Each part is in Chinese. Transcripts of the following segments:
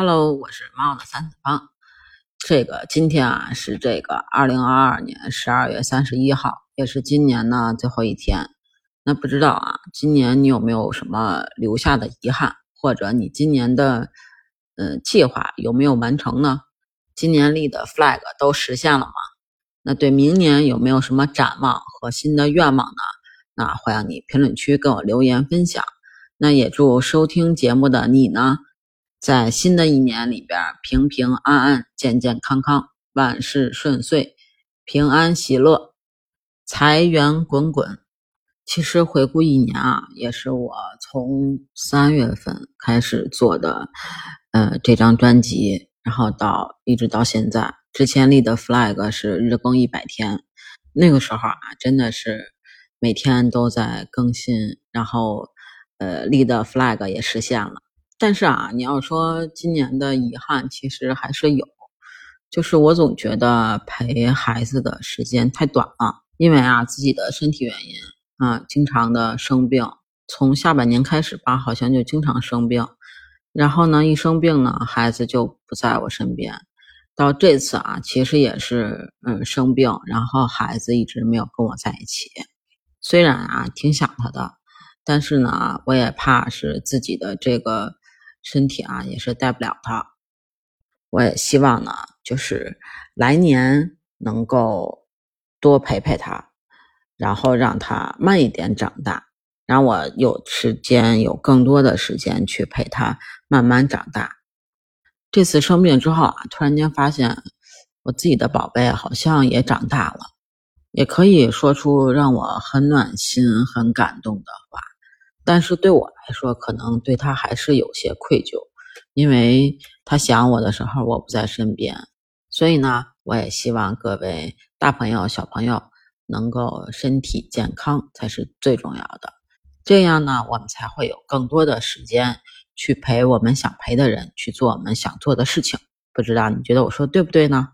Hello，我是猫的三次方。这个今天啊是这个二零二二年十二月三十一号，也是今年呢最后一天。那不知道啊，今年你有没有什么留下的遗憾，或者你今年的嗯计划有没有完成呢？今年立的 flag 都实现了吗？那对明年有没有什么展望和新的愿望呢？那欢迎你评论区跟我留言分享。那也祝收听节目的你呢。在新的一年里边，平平安安、健健康康、万事顺遂、平安喜乐、财源滚滚。其实回顾一年啊，也是我从三月份开始做的，呃，这张专辑，然后到一直到现在。之前立的 flag 是日更一百天，那个时候啊，真的是每天都在更新，然后呃，立的 flag 也实现了。但是啊，你要说今年的遗憾，其实还是有，就是我总觉得陪孩子的时间太短了，因为啊自己的身体原因啊，经常的生病，从下半年开始吧，好像就经常生病，然后呢，一生病呢，孩子就不在我身边，到这次啊，其实也是嗯生病，然后孩子一直没有跟我在一起，虽然啊挺想他的，但是呢，我也怕是自己的这个。身体啊也是带不了他，我也希望呢，就是来年能够多陪陪他，然后让他慢一点长大，让我有时间有更多的时间去陪他慢慢长大。这次生病之后啊，突然间发现我自己的宝贝好像也长大了，也可以说出让我很暖心、很感动的话。但是对我来说，可能对他还是有些愧疚，因为他想我的时候我不在身边，所以呢，我也希望各位大朋友、小朋友能够身体健康才是最重要的，这样呢，我们才会有更多的时间去陪我们想陪的人，去做我们想做的事情。不知道你觉得我说对不对呢？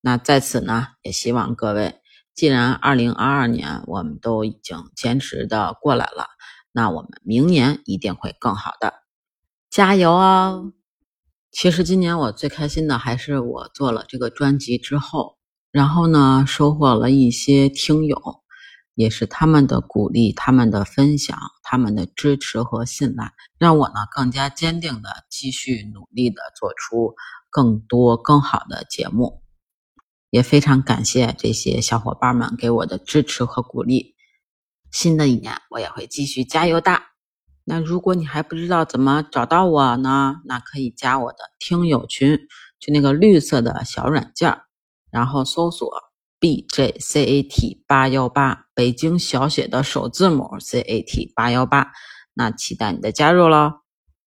那在此呢，也希望各位，既然二零二二年我们都已经坚持的过来了。那我们明年一定会更好的，加油哦！其实今年我最开心的还是我做了这个专辑之后，然后呢，收获了一些听友，也是他们的鼓励、他们的分享、他们的支持和信赖，让我呢更加坚定的继续努力的做出更多更好的节目，也非常感谢这些小伙伴们给我的支持和鼓励。新的一年，我也会继续加油的。那如果你还不知道怎么找到我呢？那可以加我的听友群，就那个绿色的小软件，然后搜索 B J C A T 八幺八，北京小写的首字母 C A T 八幺八。那期待你的加入喽！